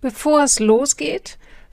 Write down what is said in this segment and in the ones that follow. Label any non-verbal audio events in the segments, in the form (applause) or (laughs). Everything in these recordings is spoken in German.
Bevor es losgeht,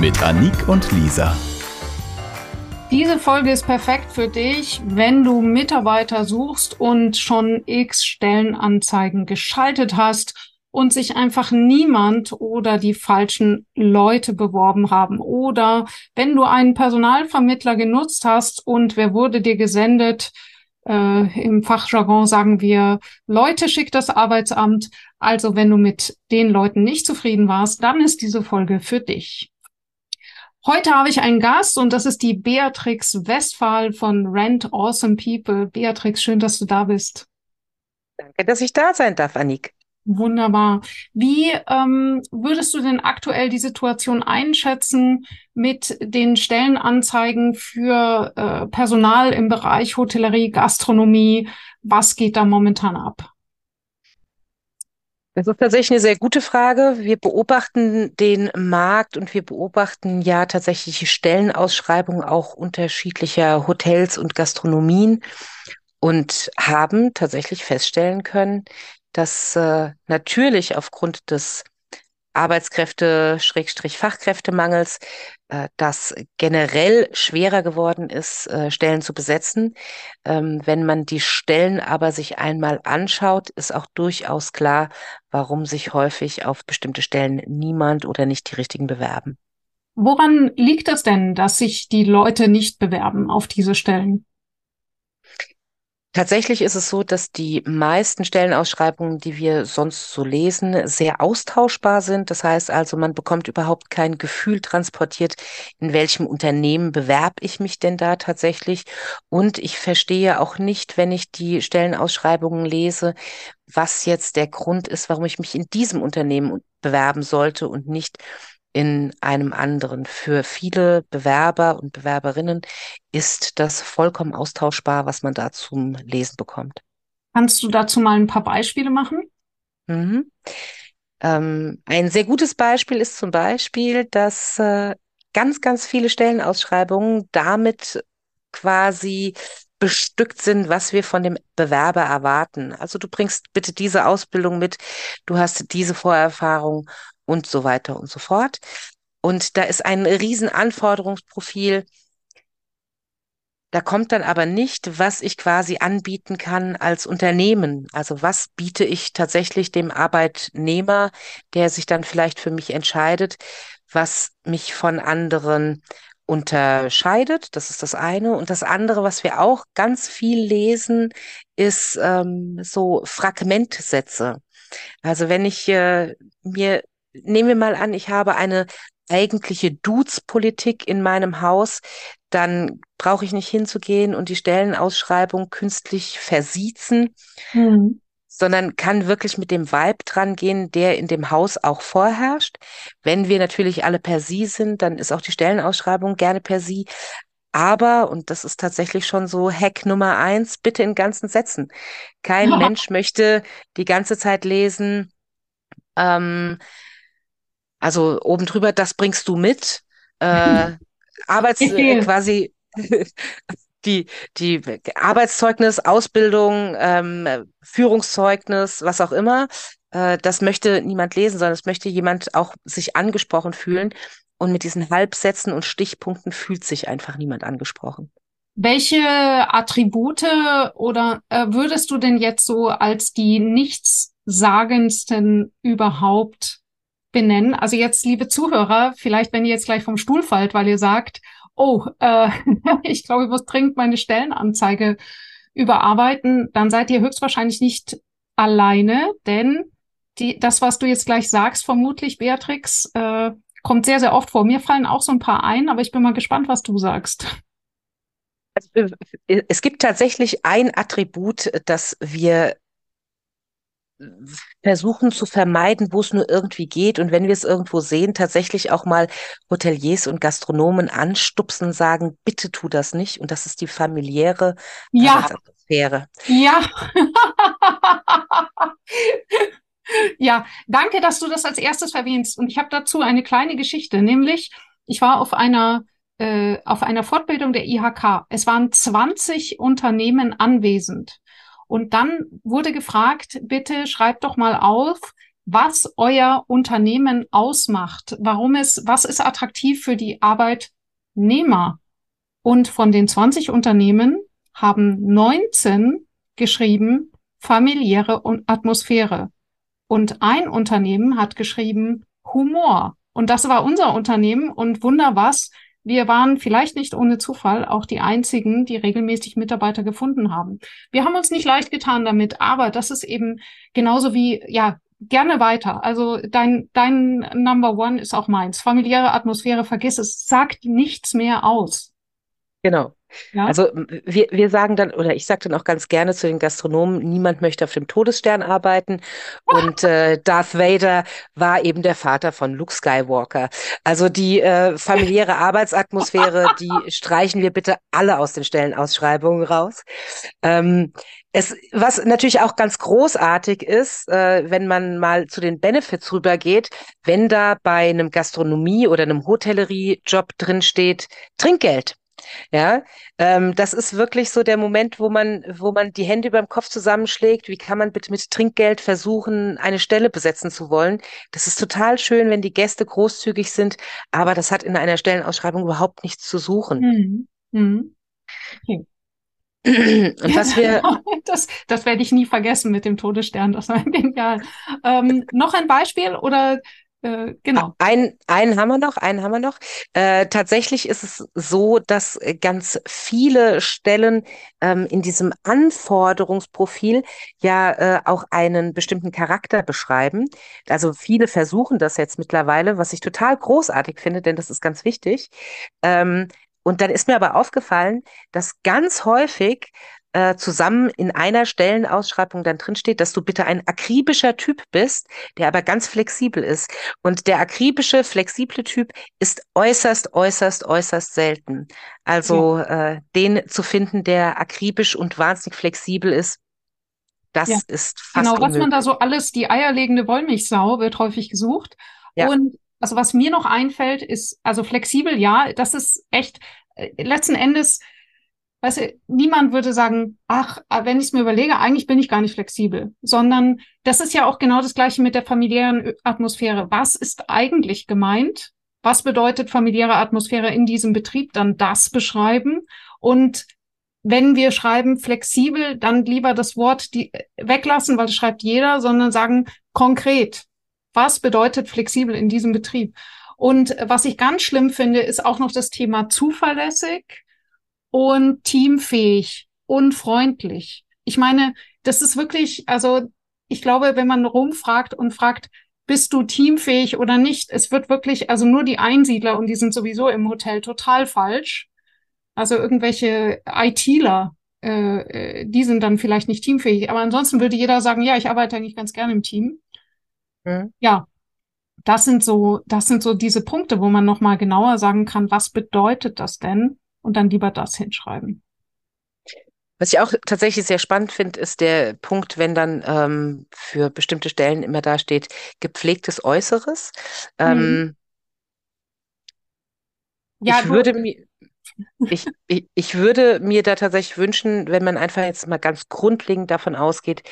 mit Anik und Lisa. Diese Folge ist perfekt für dich, wenn du Mitarbeiter suchst und schon x Stellenanzeigen geschaltet hast und sich einfach niemand oder die falschen Leute beworben haben. Oder wenn du einen Personalvermittler genutzt hast und wer wurde dir gesendet, äh, im Fachjargon sagen wir, Leute schickt das Arbeitsamt. Also wenn du mit den Leuten nicht zufrieden warst, dann ist diese Folge für dich. Heute habe ich einen Gast und das ist die Beatrix Westphal von Rent Awesome People. Beatrix, schön, dass du da bist. Danke, dass ich da sein darf, Annik. Wunderbar. Wie ähm, würdest du denn aktuell die Situation einschätzen mit den Stellenanzeigen für äh, Personal im Bereich Hotellerie, Gastronomie? Was geht da momentan ab? Das ist tatsächlich eine sehr gute Frage. Wir beobachten den Markt und wir beobachten ja tatsächlich Stellenausschreibungen auch unterschiedlicher Hotels und Gastronomien und haben tatsächlich feststellen können, dass äh, natürlich aufgrund des Arbeitskräfte-Fachkräftemangels, äh, das generell schwerer geworden ist, äh, Stellen zu besetzen. Ähm, wenn man die Stellen aber sich einmal anschaut, ist auch durchaus klar, warum sich häufig auf bestimmte Stellen niemand oder nicht die richtigen bewerben. Woran liegt es denn, dass sich die Leute nicht bewerben auf diese Stellen? Tatsächlich ist es so, dass die meisten Stellenausschreibungen, die wir sonst so lesen, sehr austauschbar sind. Das heißt also, man bekommt überhaupt kein Gefühl transportiert, in welchem Unternehmen bewerbe ich mich denn da tatsächlich. Und ich verstehe auch nicht, wenn ich die Stellenausschreibungen lese, was jetzt der Grund ist, warum ich mich in diesem Unternehmen bewerben sollte und nicht in einem anderen. Für viele Bewerber und Bewerberinnen ist das vollkommen austauschbar, was man da zum Lesen bekommt. Kannst du dazu mal ein paar Beispiele machen? Mhm. Ähm, ein sehr gutes Beispiel ist zum Beispiel, dass äh, ganz, ganz viele Stellenausschreibungen damit quasi bestückt sind, was wir von dem Bewerber erwarten. Also du bringst bitte diese Ausbildung mit, du hast diese Vorerfahrung und so weiter und so fort. Und da ist ein riesen Anforderungsprofil. Da kommt dann aber nicht, was ich quasi anbieten kann als Unternehmen. Also was biete ich tatsächlich dem Arbeitnehmer, der sich dann vielleicht für mich entscheidet, was mich von anderen unterscheidet. Das ist das eine. Und das andere, was wir auch ganz viel lesen, ist ähm, so Fragmentsätze. Also wenn ich äh, mir nehmen wir mal an, ich habe eine eigentliche Dudes-Politik in meinem Haus, dann brauche ich nicht hinzugehen und die Stellenausschreibung künstlich versiezen, mhm. sondern kann wirklich mit dem Vibe dran gehen, der in dem Haus auch vorherrscht. Wenn wir natürlich alle per Sie sind, dann ist auch die Stellenausschreibung gerne per Sie. Aber, und das ist tatsächlich schon so Hack Nummer eins, bitte in ganzen Sätzen. Kein ja. (laughs) Mensch möchte die ganze Zeit lesen, ähm, also oben drüber, das bringst du mit. Äh, (laughs) Arbeits äh, quasi (laughs) die, die Arbeitszeugnis, Ausbildung, ähm, Führungszeugnis, was auch immer. Äh, das möchte niemand lesen, sondern es möchte jemand auch sich angesprochen fühlen. Und mit diesen Halbsätzen und Stichpunkten fühlt sich einfach niemand angesprochen. Welche Attribute oder äh, würdest du denn jetzt so als die nichts Aussagendsten überhaupt benennen? Also jetzt, liebe Zuhörer, vielleicht wenn ihr jetzt gleich vom Stuhl fallt, weil ihr sagt, oh, äh, (laughs) ich glaube, ich muss dringend meine Stellenanzeige überarbeiten, dann seid ihr höchstwahrscheinlich nicht alleine, denn die, das, was du jetzt gleich sagst, vermutlich, Beatrix, äh, kommt sehr, sehr oft vor. Mir fallen auch so ein paar ein, aber ich bin mal gespannt, was du sagst. Also, es gibt tatsächlich ein Attribut, das wir versuchen zu vermeiden, wo es nur irgendwie geht. Und wenn wir es irgendwo sehen, tatsächlich auch mal Hoteliers und Gastronomen anstupsen, sagen, bitte tu das nicht. Und das ist die familiäre ja. Atmosphäre. Ja. (laughs) ja, danke, dass du das als erstes erwähnst. Und ich habe dazu eine kleine Geschichte, nämlich ich war auf einer äh, auf einer Fortbildung der IHK. Es waren 20 Unternehmen anwesend. Und dann wurde gefragt, bitte schreibt doch mal auf, was euer Unternehmen ausmacht, warum es, was ist attraktiv für die Arbeitnehmer. Und von den 20 Unternehmen haben 19 geschrieben familiäre Atmosphäre. Und ein Unternehmen hat geschrieben Humor. Und das war unser Unternehmen und wunder was, wir waren vielleicht nicht ohne Zufall auch die einzigen, die regelmäßig Mitarbeiter gefunden haben. Wir haben uns nicht leicht getan damit, aber das ist eben genauso wie, ja, gerne weiter. Also dein, dein Number One ist auch meins. Familiäre Atmosphäre, vergiss es, sagt nichts mehr aus. Genau. Ja. Also wir, wir sagen dann, oder ich sage dann auch ganz gerne zu den Gastronomen, niemand möchte auf dem Todesstern arbeiten. (laughs) Und äh, Darth Vader war eben der Vater von Luke Skywalker. Also die äh, familiäre (laughs) Arbeitsatmosphäre, die streichen wir bitte alle aus den Stellenausschreibungen raus. Ähm, es, was natürlich auch ganz großartig ist, äh, wenn man mal zu den Benefits rübergeht, wenn da bei einem Gastronomie- oder einem Hotellerie-Job drin steht, Trinkgeld. Ja, ähm, das ist wirklich so der Moment, wo man, wo man die Hände über dem Kopf zusammenschlägt. Wie kann man bitte mit Trinkgeld versuchen, eine Stelle besetzen zu wollen? Das ist total schön, wenn die Gäste großzügig sind, aber das hat in einer Stellenausschreibung überhaupt nichts zu suchen. Mhm. Mhm. Okay. (clears throat) Und was wir. Das, das werde ich nie vergessen mit dem Todesstern. Das war genial. Ähm, noch ein Beispiel oder äh, genau. Ein, einen haben wir noch, einen haben wir noch. Äh, tatsächlich ist es so, dass äh, ganz viele Stellen ähm, in diesem Anforderungsprofil ja äh, auch einen bestimmten Charakter beschreiben. Also viele versuchen das jetzt mittlerweile, was ich total großartig finde, denn das ist ganz wichtig. Ähm, und dann ist mir aber aufgefallen, dass ganz häufig äh, zusammen in einer Stellenausschreibung dann drinsteht, dass du bitte ein akribischer Typ bist, der aber ganz flexibel ist. Und der akribische, flexible Typ ist äußerst, äußerst, äußerst selten. Also ja. äh, den zu finden, der akribisch und wahnsinnig flexibel ist, das ja. ist fast Genau, unmöglich. was man da so alles, die eierlegende Wollmilchsau wird häufig gesucht. Ja. Und also was mir noch einfällt, ist, also flexibel, ja, das ist echt, äh, letzten Endes weißt du, niemand würde sagen, ach, äh, wenn ich es mir überlege, eigentlich bin ich gar nicht flexibel, sondern das ist ja auch genau das Gleiche mit der familiären Atmosphäre. Was ist eigentlich gemeint? Was bedeutet familiäre Atmosphäre in diesem Betrieb? Dann das beschreiben und wenn wir schreiben flexibel, dann lieber das Wort die, weglassen, weil das schreibt jeder, sondern sagen konkret. Was bedeutet flexibel in diesem Betrieb? Und was ich ganz schlimm finde, ist auch noch das Thema zuverlässig und teamfähig und freundlich. Ich meine, das ist wirklich, also ich glaube, wenn man rumfragt und fragt, bist du teamfähig oder nicht, es wird wirklich, also nur die Einsiedler und die sind sowieso im Hotel total falsch. Also irgendwelche ITler, äh, äh, die sind dann vielleicht nicht teamfähig. Aber ansonsten würde jeder sagen, ja, ich arbeite eigentlich ganz gerne im Team. Mhm. Ja, das sind so, das sind so diese Punkte, wo man nochmal genauer sagen kann, was bedeutet das denn? und dann lieber das hinschreiben. Was ich auch tatsächlich sehr spannend finde, ist der Punkt, wenn dann ähm, für bestimmte Stellen immer da steht, gepflegtes Äußeres. Ähm, ja, ich würde mir, ich, ich, ich würde mir da tatsächlich wünschen, wenn man einfach jetzt mal ganz grundlegend davon ausgeht,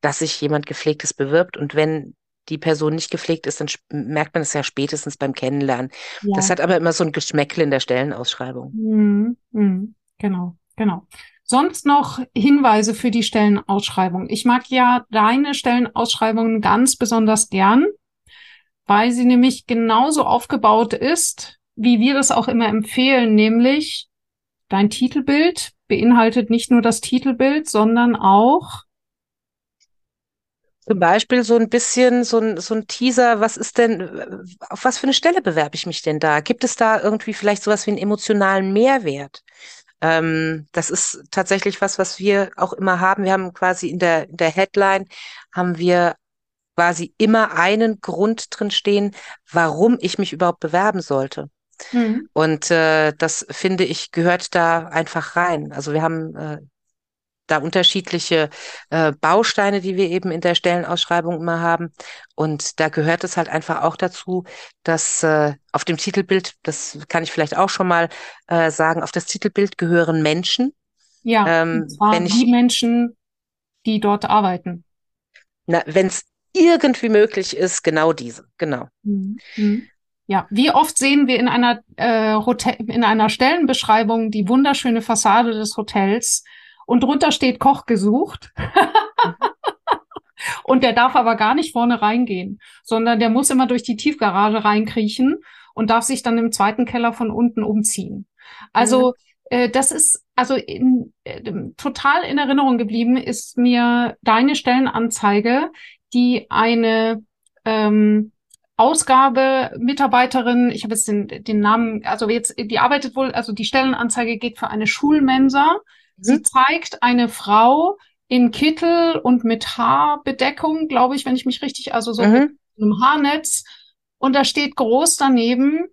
dass sich jemand gepflegtes bewirbt und wenn die Person nicht gepflegt ist, dann merkt man es ja spätestens beim Kennenlernen. Ja. Das hat aber immer so ein Geschmäckle in der Stellenausschreibung. Mhm. Mhm. Genau, genau. Sonst noch Hinweise für die Stellenausschreibung. Ich mag ja deine Stellenausschreibungen ganz besonders gern, weil sie nämlich genauso aufgebaut ist, wie wir das auch immer empfehlen, nämlich dein Titelbild beinhaltet nicht nur das Titelbild, sondern auch zum Beispiel so ein bisschen so ein, so ein Teaser, was ist denn, auf was für eine Stelle bewerbe ich mich denn da? Gibt es da irgendwie vielleicht sowas wie einen emotionalen Mehrwert? Ähm, das ist tatsächlich was, was wir auch immer haben. Wir haben quasi in der, in der Headline haben wir quasi immer einen Grund drin stehen, warum ich mich überhaupt bewerben sollte. Mhm. Und äh, das finde ich gehört da einfach rein. Also wir haben äh, da unterschiedliche äh, Bausteine, die wir eben in der Stellenausschreibung immer haben. Und da gehört es halt einfach auch dazu, dass äh, auf dem Titelbild, das kann ich vielleicht auch schon mal äh, sagen, auf das Titelbild gehören Menschen. Ja, ähm, und zwar wenn ich, die Menschen, die dort arbeiten. Na, wenn es irgendwie möglich ist, genau diese, genau. Mhm. mhm. Ja, wie oft sehen wir in einer äh, Hotel, in einer Stellenbeschreibung die wunderschöne Fassade des Hotels und drunter steht Koch gesucht. und der darf aber gar nicht vorne reingehen, sondern der muss immer durch die Tiefgarage reinkriechen und darf sich dann im zweiten Keller von unten umziehen. Also mhm. äh, das ist also in, äh, total in Erinnerung geblieben ist mir deine Stellenanzeige, die eine ähm, Ausgabe Mitarbeiterin, ich habe jetzt den, den Namen, also jetzt die arbeitet wohl, also die Stellenanzeige geht für eine Schulmensa Sie mhm. zeigt eine Frau in Kittel und mit Haarbedeckung, glaube ich, wenn ich mich richtig, also so mhm. mit einem Haarnetz. Und da steht groß daneben,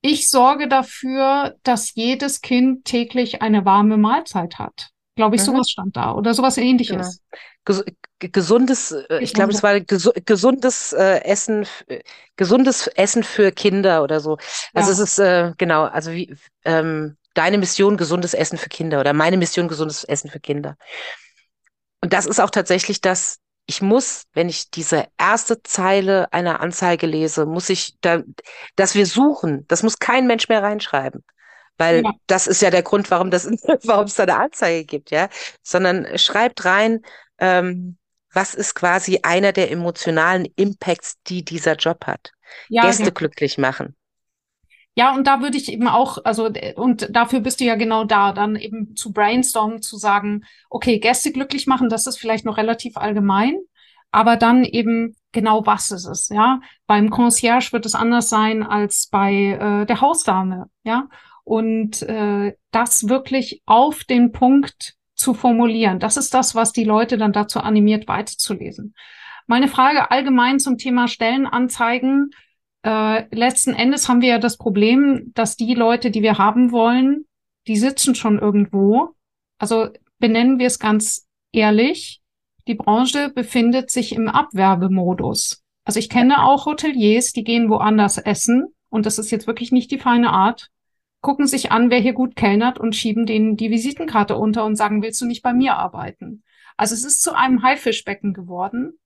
ich sorge dafür, dass jedes Kind täglich eine warme Mahlzeit hat. Glaube ich, mhm. sowas stand da oder sowas ähnliches. Genau. gesundes, äh, ich glaube, es war ges gesundes äh, Essen, äh, gesundes Essen für Kinder oder so. Also ja. es ist äh, genau, also wie ähm, deine Mission gesundes Essen für Kinder oder meine Mission gesundes Essen für Kinder. Und das ist auch tatsächlich das, ich muss, wenn ich diese erste Zeile einer Anzeige lese, muss ich da, dass wir suchen, das muss kein Mensch mehr reinschreiben. Weil ja. das ist ja der Grund, warum das, (laughs) warum es da eine Anzeige gibt, ja. Sondern schreibt rein, ähm, was ist quasi einer der emotionalen Impacts, die dieser Job hat. Ja, Gäste ja. glücklich machen. Ja, und da würde ich eben auch, also, und dafür bist du ja genau da, dann eben zu brainstormen, zu sagen, okay, Gäste glücklich machen, das ist vielleicht noch relativ allgemein, aber dann eben genau was ist es, ja. Beim Concierge wird es anders sein als bei äh, der Hausdame, ja. Und äh, das wirklich auf den Punkt zu formulieren, das ist das, was die Leute dann dazu animiert, weiterzulesen. Meine Frage allgemein zum Thema Stellenanzeigen äh, letzten Endes haben wir ja das Problem, dass die Leute, die wir haben wollen, die sitzen schon irgendwo. Also benennen wir es ganz ehrlich, die Branche befindet sich im Abwerbemodus. Also ich kenne auch Hoteliers, die gehen woanders essen und das ist jetzt wirklich nicht die feine Art, gucken sich an, wer hier gut kellnert und schieben denen die Visitenkarte unter und sagen, willst du nicht bei mir arbeiten? Also es ist zu einem Haifischbecken geworden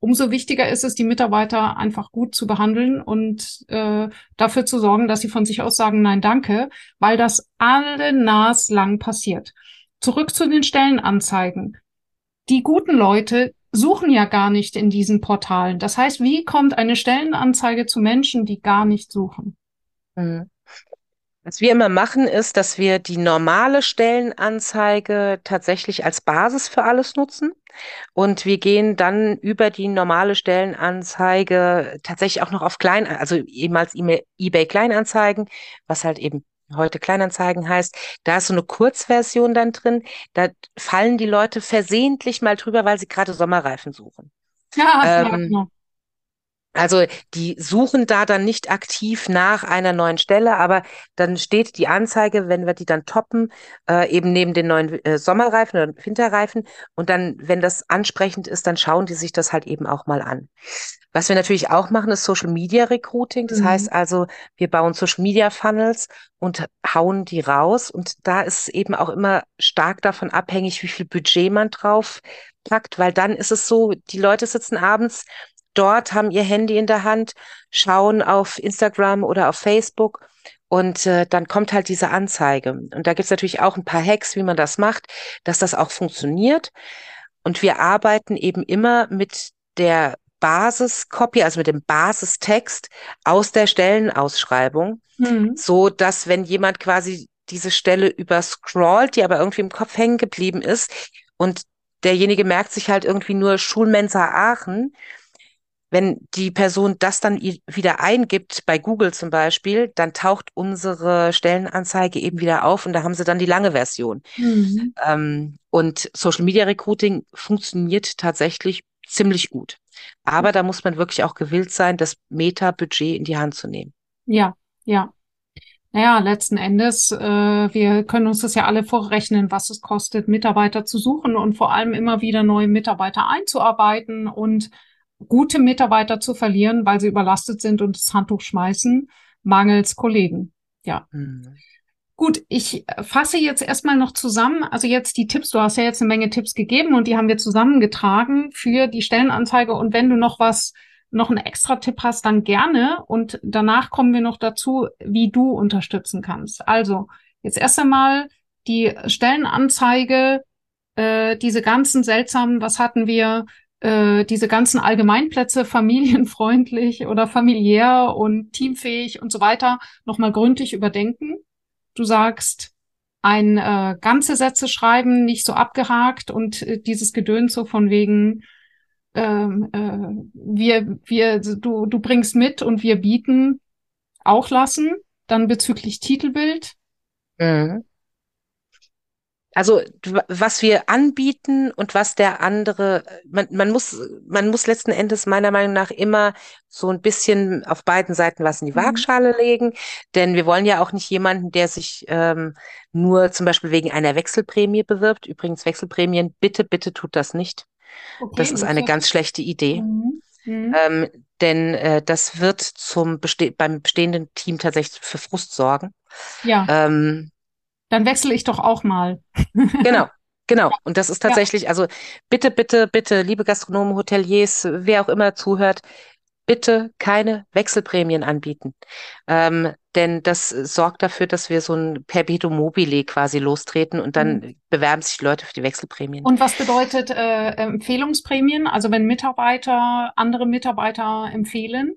umso wichtiger ist es, die Mitarbeiter einfach gut zu behandeln und äh, dafür zu sorgen, dass sie von sich aus sagen, nein, danke, weil das alle naslang passiert. Zurück zu den Stellenanzeigen. Die guten Leute suchen ja gar nicht in diesen Portalen. Das heißt, wie kommt eine Stellenanzeige zu Menschen, die gar nicht suchen? Mhm. Was wir immer machen, ist, dass wir die normale Stellenanzeige tatsächlich als Basis für alles nutzen. Und wir gehen dann über die normale Stellenanzeige tatsächlich auch noch auf Klein, also ehemals eBay Kleinanzeigen, was halt eben heute Kleinanzeigen heißt. Da ist so eine Kurzversion dann drin. Da fallen die Leute versehentlich mal drüber, weil sie gerade Sommerreifen suchen. Ja, ähm, genau. Also die suchen da dann nicht aktiv nach einer neuen Stelle, aber dann steht die Anzeige, wenn wir die dann toppen, äh, eben neben den neuen äh, Sommerreifen oder Winterreifen. Und dann, wenn das ansprechend ist, dann schauen die sich das halt eben auch mal an. Was wir natürlich auch machen, ist Social Media Recruiting. Das mhm. heißt also, wir bauen Social Media Funnels und hauen die raus. Und da ist eben auch immer stark davon abhängig, wie viel Budget man drauf packt, weil dann ist es so, die Leute sitzen abends dort, haben ihr Handy in der Hand, schauen auf Instagram oder auf Facebook Und äh, dann kommt halt diese Anzeige. Und da gibt's natürlich auch ein paar Hacks, wie man das macht, dass das auch funktioniert. Und wir arbeiten eben immer mit der Basiskopie, also mit dem Basistext aus der Stellenausschreibung, mhm. so dass wenn jemand quasi diese Stelle überscrollt, die aber irgendwie im Kopf hängen geblieben ist und derjenige merkt sich halt irgendwie nur Schulmensa Aachen, wenn die Person das dann wieder eingibt, bei Google zum Beispiel, dann taucht unsere Stellenanzeige eben wieder auf und da haben sie dann die lange Version. Mhm. Ähm, und Social Media Recruiting funktioniert tatsächlich ziemlich gut. Aber da muss man wirklich auch gewillt sein, das Meta-Budget in die Hand zu nehmen. Ja, ja. Naja, letzten Endes, äh, wir können uns das ja alle vorrechnen, was es kostet, Mitarbeiter zu suchen und vor allem immer wieder neue Mitarbeiter einzuarbeiten und gute Mitarbeiter zu verlieren, weil sie überlastet sind und das Handtuch schmeißen, mangels Kollegen. Ja. Mhm. Gut, ich fasse jetzt erstmal noch zusammen. Also jetzt die Tipps, du hast ja jetzt eine Menge Tipps gegeben und die haben wir zusammengetragen für die Stellenanzeige. Und wenn du noch was, noch einen extra Tipp hast, dann gerne. Und danach kommen wir noch dazu, wie du unterstützen kannst. Also jetzt erst einmal die Stellenanzeige, äh, diese ganzen seltsamen, was hatten wir, äh, diese ganzen Allgemeinplätze familienfreundlich oder familiär und teamfähig und so weiter nochmal gründlich überdenken Du sagst, ein äh, ganze Sätze schreiben, nicht so abgehakt und äh, dieses Gedöns so von wegen, ähm, äh, wir, wir, du, du bringst mit und wir bieten auch lassen. Dann bezüglich Titelbild. Mhm. Also was wir anbieten und was der andere, man, man muss, man muss letzten Endes meiner Meinung nach immer so ein bisschen auf beiden Seiten was in die mhm. Waagschale legen, denn wir wollen ja auch nicht jemanden, der sich ähm, nur zum Beispiel wegen einer Wechselprämie bewirbt. Übrigens Wechselprämien, bitte, bitte tut das nicht. Okay, das ist eine ganz schlechte Idee. Mhm. Mhm. Ähm, denn äh, das wird zum beste beim bestehenden Team tatsächlich für Frust sorgen. Ja. Ähm, dann wechsle ich doch auch mal. (laughs) genau. Genau. Und das ist tatsächlich, ja. also bitte, bitte, bitte, liebe Gastronomen, Hoteliers, wer auch immer zuhört, bitte keine Wechselprämien anbieten. Ähm, denn das sorgt dafür, dass wir so ein Perpetuum mobile quasi lostreten und dann mhm. bewerben sich Leute für die Wechselprämien. Und was bedeutet äh, Empfehlungsprämien? Also wenn Mitarbeiter andere Mitarbeiter empfehlen?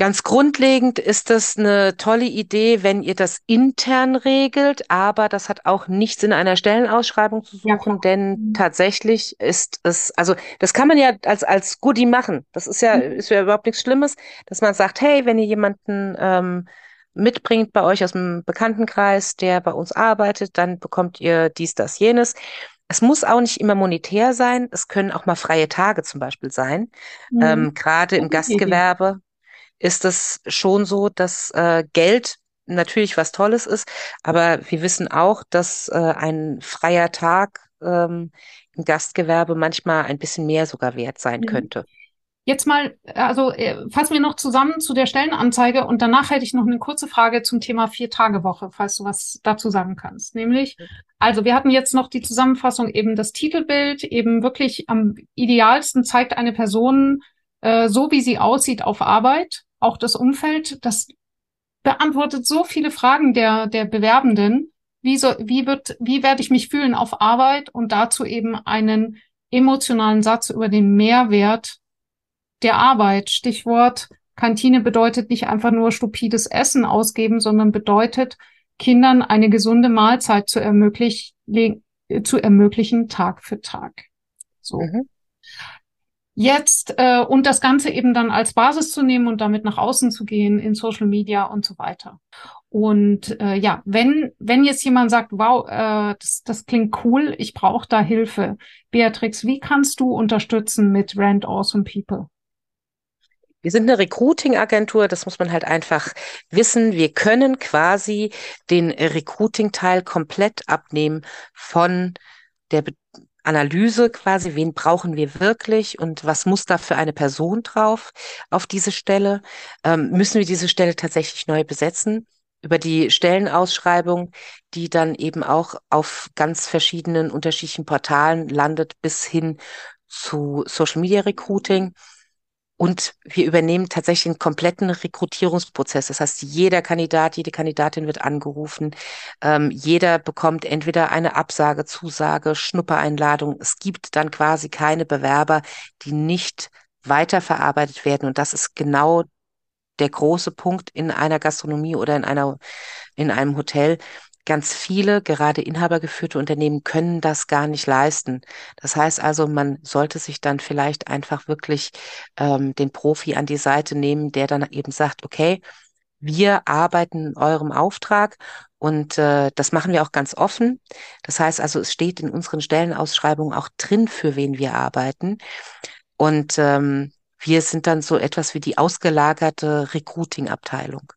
Ganz grundlegend ist das eine tolle Idee, wenn ihr das intern regelt, aber das hat auch nichts in einer Stellenausschreibung zu suchen, ja, denn mhm. tatsächlich ist es, also das kann man ja als, als Goodie machen. Das ist ja, mhm. ist ja überhaupt nichts Schlimmes, dass man sagt, hey, wenn ihr jemanden ähm, mitbringt bei euch aus dem Bekanntenkreis, der bei uns arbeitet, dann bekommt ihr dies, das, jenes. Es muss auch nicht immer monetär sein, es können auch mal freie Tage zum Beispiel sein. Mhm. Ähm, Gerade im Gastgewerbe ist es schon so, dass äh, Geld natürlich was Tolles ist, aber wir wissen auch, dass äh, ein freier Tag ähm, im Gastgewerbe manchmal ein bisschen mehr sogar wert sein mhm. könnte. Jetzt mal, also äh, fassen wir noch zusammen zu der Stellenanzeige und danach hätte ich noch eine kurze Frage zum Thema Vier-Tage-Woche, falls du was dazu sagen kannst. Nämlich, also wir hatten jetzt noch die Zusammenfassung eben das Titelbild, eben wirklich am idealsten zeigt eine Person äh, so, wie sie aussieht auf Arbeit auch das Umfeld, das beantwortet so viele Fragen der, der Bewerbenden. Wie, so, wie, wird, wie werde ich mich fühlen auf Arbeit und dazu eben einen emotionalen Satz über den Mehrwert der Arbeit. Stichwort Kantine bedeutet nicht einfach nur stupides Essen ausgeben, sondern bedeutet, Kindern eine gesunde Mahlzeit zu ermöglichen, zu ermöglichen Tag für Tag. So. Mhm. Jetzt äh, und das Ganze eben dann als Basis zu nehmen und damit nach außen zu gehen in Social Media und so weiter. Und äh, ja, wenn wenn jetzt jemand sagt, wow, äh, das, das klingt cool, ich brauche da Hilfe, Beatrix, wie kannst du unterstützen mit Rand Awesome People? Wir sind eine Recruiting-Agentur, das muss man halt einfach wissen. Wir können quasi den Recruiting-Teil komplett abnehmen von der Analyse quasi, wen brauchen wir wirklich und was muss da für eine Person drauf auf diese Stelle? Ähm, müssen wir diese Stelle tatsächlich neu besetzen? Über die Stellenausschreibung, die dann eben auch auf ganz verschiedenen unterschiedlichen Portalen landet, bis hin zu Social Media Recruiting. Und wir übernehmen tatsächlich den kompletten Rekrutierungsprozess. Das heißt, jeder Kandidat, jede Kandidatin wird angerufen. Ähm, jeder bekommt entweder eine Absage, Zusage, Schnuppereinladung. Es gibt dann quasi keine Bewerber, die nicht weiterverarbeitet werden. Und das ist genau der große Punkt in einer Gastronomie oder in einer, in einem Hotel. Ganz viele, gerade inhabergeführte Unternehmen können das gar nicht leisten. Das heißt also, man sollte sich dann vielleicht einfach wirklich ähm, den Profi an die Seite nehmen, der dann eben sagt, okay, wir arbeiten in eurem Auftrag und äh, das machen wir auch ganz offen. Das heißt also, es steht in unseren Stellenausschreibungen auch drin, für wen wir arbeiten. Und ähm, wir sind dann so etwas wie die ausgelagerte Recruiting-Abteilung.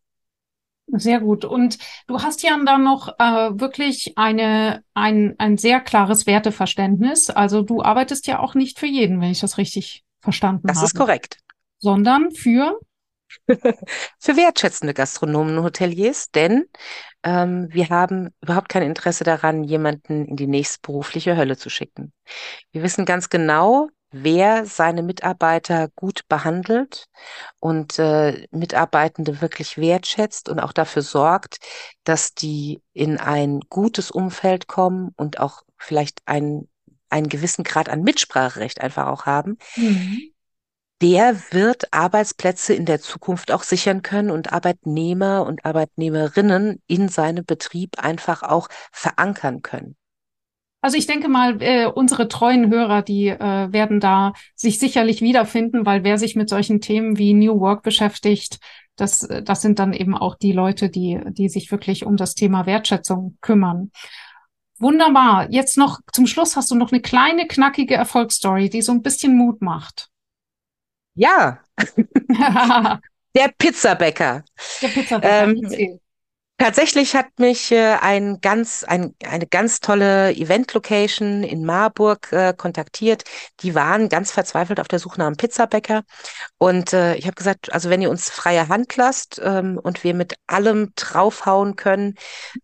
Sehr gut. Und du hast ja dann noch äh, wirklich eine, ein, ein sehr klares Werteverständnis. Also du arbeitest ja auch nicht für jeden, wenn ich das richtig verstanden das habe. Das ist korrekt. Sondern für? (laughs) für wertschätzende Gastronomen und Hoteliers, denn ähm, wir haben überhaupt kein Interesse daran, jemanden in die nächste berufliche Hölle zu schicken. Wir wissen ganz genau, wer seine Mitarbeiter gut behandelt und äh, Mitarbeitende wirklich wertschätzt und auch dafür sorgt, dass die in ein gutes Umfeld kommen und auch vielleicht einen, einen gewissen Grad an Mitspracherecht einfach auch haben. Mhm. Der wird Arbeitsplätze in der Zukunft auch sichern können und Arbeitnehmer und Arbeitnehmerinnen in seinem Betrieb einfach auch verankern können. Also ich denke mal, äh, unsere treuen Hörer, die äh, werden da sich sicherlich wiederfinden, weil wer sich mit solchen Themen wie New Work beschäftigt, das, äh, das sind dann eben auch die Leute, die, die sich wirklich um das Thema Wertschätzung kümmern. Wunderbar. Jetzt noch zum Schluss hast du noch eine kleine, knackige Erfolgsstory, die so ein bisschen Mut macht. Ja. (laughs) Der Pizzabäcker. Der Pizzabäcker. Ähm, Tatsächlich hat mich äh, ein ganz, ein, eine ganz tolle Event-Location in Marburg äh, kontaktiert. Die waren ganz verzweifelt auf der Suche nach einem Pizzabäcker. Und äh, ich habe gesagt, also wenn ihr uns freie Hand lasst ähm, und wir mit allem draufhauen können,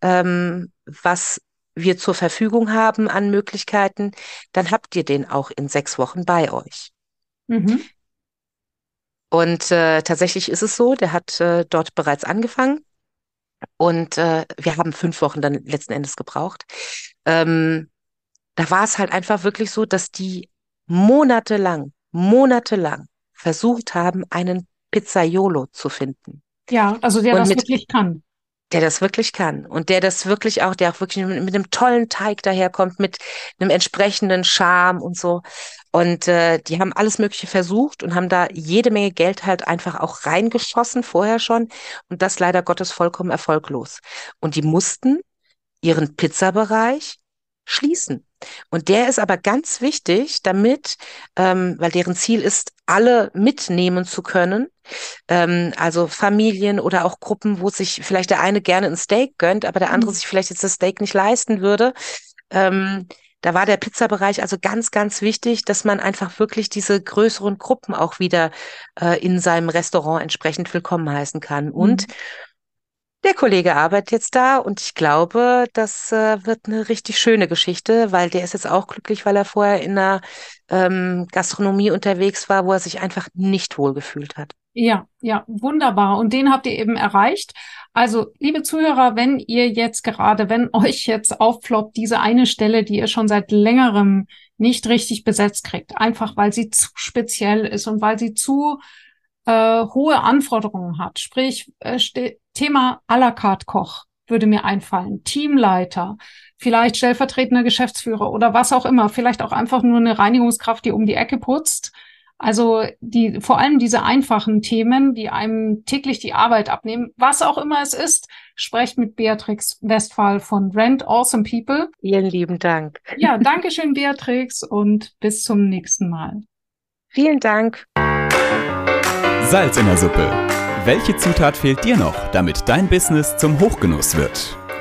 ähm, was wir zur Verfügung haben an Möglichkeiten, dann habt ihr den auch in sechs Wochen bei euch. Mhm. Und äh, tatsächlich ist es so, der hat äh, dort bereits angefangen. Und äh, wir haben fünf Wochen dann letzten Endes gebraucht. Ähm, da war es halt einfach wirklich so, dass die monatelang, monatelang versucht haben, einen Pizzaiolo zu finden. Ja, also der Und das mit, wirklich kann der das wirklich kann und der das wirklich auch, der auch wirklich mit, mit einem tollen Teig daherkommt, mit einem entsprechenden Charme und so. Und äh, die haben alles Mögliche versucht und haben da jede Menge Geld halt einfach auch reingeschossen vorher schon und das leider Gottes vollkommen erfolglos. Und die mussten ihren Pizzabereich schließen. Und der ist aber ganz wichtig, damit, ähm, weil deren Ziel ist, alle mitnehmen zu können. Ähm, also Familien oder auch Gruppen, wo sich vielleicht der eine gerne ein Steak gönnt, aber der andere mhm. sich vielleicht jetzt das Steak nicht leisten würde. Ähm, da war der Pizzabereich also ganz, ganz wichtig, dass man einfach wirklich diese größeren Gruppen auch wieder äh, in seinem Restaurant entsprechend willkommen heißen kann. Und mhm. Der Kollege arbeitet jetzt da und ich glaube, das äh, wird eine richtig schöne Geschichte, weil der ist jetzt auch glücklich, weil er vorher in einer ähm, Gastronomie unterwegs war, wo er sich einfach nicht wohlgefühlt hat. Ja, ja, wunderbar. Und den habt ihr eben erreicht. Also, liebe Zuhörer, wenn ihr jetzt gerade, wenn (laughs) euch jetzt aufploppt, diese eine Stelle, die ihr schon seit längerem nicht richtig besetzt kriegt, einfach weil sie zu speziell ist und weil sie zu äh, hohe Anforderungen hat. Sprich, äh, Thema à la carte Koch würde mir einfallen. Teamleiter, vielleicht stellvertretender Geschäftsführer oder was auch immer. Vielleicht auch einfach nur eine Reinigungskraft, die um die Ecke putzt. Also die, vor allem diese einfachen Themen, die einem täglich die Arbeit abnehmen, was auch immer es ist, sprecht mit Beatrix Westphal von Rent Awesome People. Vielen lieben Dank. Ja, (laughs) danke schön, Beatrix, und bis zum nächsten Mal. Vielen Dank. Salz in der Suppe. Welche Zutat fehlt dir noch, damit dein Business zum Hochgenuss wird?